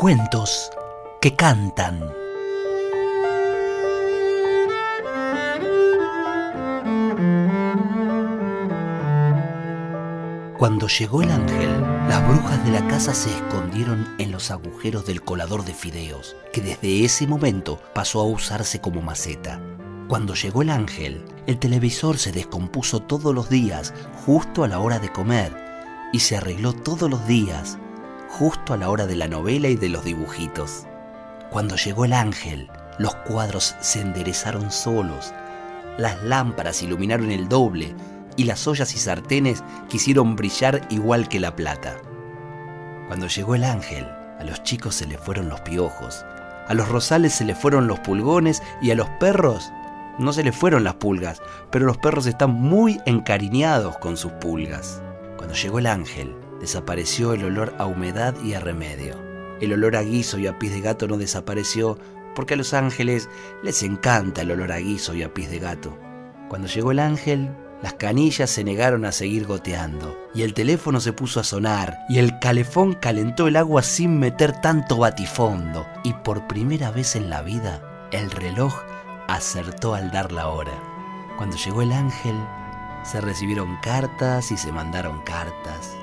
Cuentos que cantan. Cuando llegó el ángel, las brujas de la casa se escondieron en los agujeros del colador de fideos, que desde ese momento pasó a usarse como maceta. Cuando llegó el ángel, el televisor se descompuso todos los días, justo a la hora de comer, y se arregló todos los días, justo a la hora de la novela y de los dibujitos. Cuando llegó el ángel, los cuadros se enderezaron solos, las lámparas iluminaron el doble, y las ollas y sartenes quisieron brillar igual que la plata. Cuando llegó el ángel, a los chicos se les fueron los piojos, a los rosales se les fueron los pulgones y a los perros no se les fueron las pulgas, pero los perros están muy encariñados con sus pulgas. Cuando llegó el ángel, desapareció el olor a humedad y a remedio. El olor a guiso y a pis de gato no desapareció porque a los ángeles les encanta el olor a guiso y a pis de gato. Cuando llegó el ángel, las canillas se negaron a seguir goteando, y el teléfono se puso a sonar, y el calefón calentó el agua sin meter tanto batifondo, y por primera vez en la vida, el reloj acertó al dar la hora. Cuando llegó el ángel, se recibieron cartas y se mandaron cartas,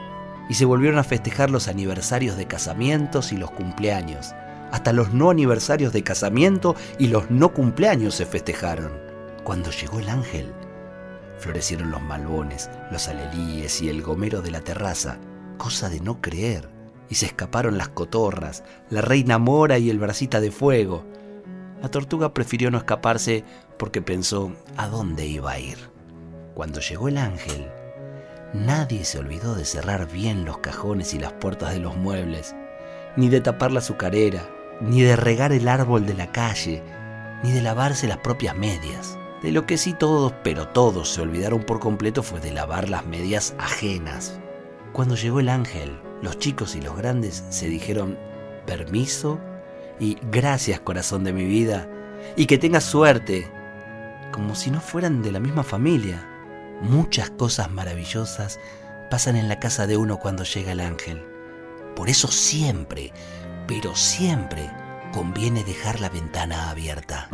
y se volvieron a festejar los aniversarios de casamientos y los cumpleaños. Hasta los no aniversarios de casamiento y los no cumpleaños se festejaron. Cuando llegó el ángel, florecieron los malbones, los alelíes y el gomero de la terraza, cosa de no creer. Y se escaparon las cotorras, la reina mora y el bracita de fuego. La tortuga prefirió no escaparse porque pensó a dónde iba a ir. Cuando llegó el ángel, nadie se olvidó de cerrar bien los cajones y las puertas de los muebles, ni de tapar la azucarera, ni de regar el árbol de la calle, ni de lavarse las propias medias. De lo que sí todos, pero todos se olvidaron por completo fue de lavar las medias ajenas. Cuando llegó el ángel, los chicos y los grandes se dijeron permiso y gracias corazón de mi vida y que tengas suerte, como si no fueran de la misma familia. Muchas cosas maravillosas pasan en la casa de uno cuando llega el ángel. Por eso siempre, pero siempre, conviene dejar la ventana abierta.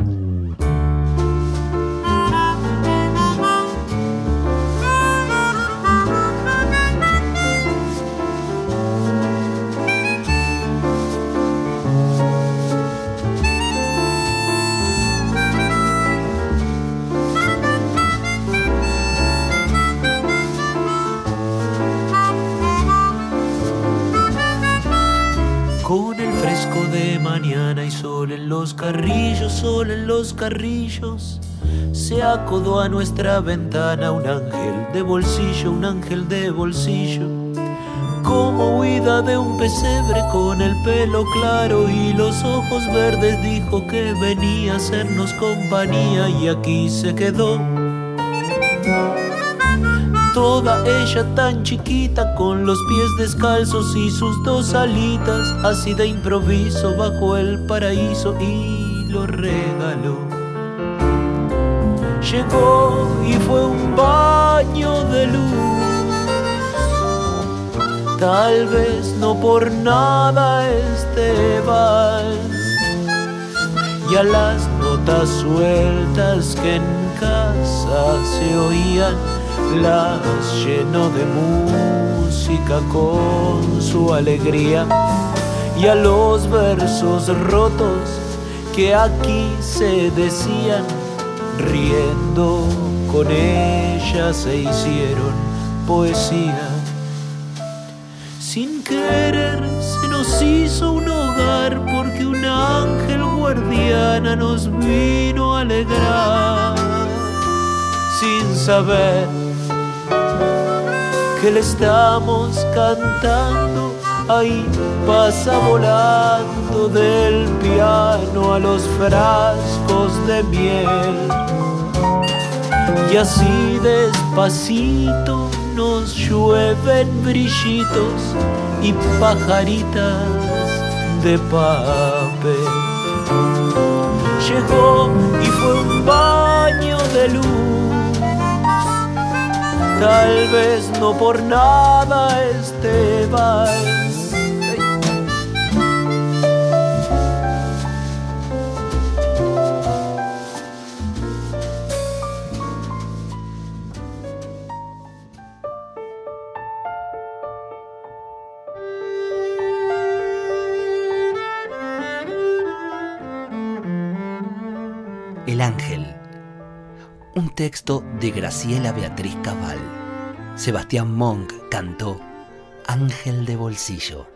Con el fresco de mañana y sol en los carrillos, sol en los carrillos, se acodó a nuestra ventana un ángel de bolsillo, un ángel de bolsillo. Como huida de un pesebre con el pelo claro y los ojos verdes, dijo que venía a hacernos compañía y aquí se quedó toda ella tan chiquita con los pies descalzos y sus dos alitas, así de improviso bajo el paraíso y lo regaló. Llegó y fue un baño de luz, tal vez no por nada este vals y a las notas sueltas que en casa se oían las llenó de música con su alegría y a los versos rotos que aquí se decían riendo con ella se hicieron poesía. Sin querer se nos hizo un hogar porque un ángel guardiana nos vino a alegrar. Sin saber que le estamos cantando, ahí pasa volando del piano a los frascos de miel. Y así despacito nos llueven brillitos y pajaritas de papel. Llegó y fue un Tal vez no por nada este vals. El ángel. Un texto de Graciela Beatriz Cabal. Sebastián Monk cantó Ángel de Bolsillo.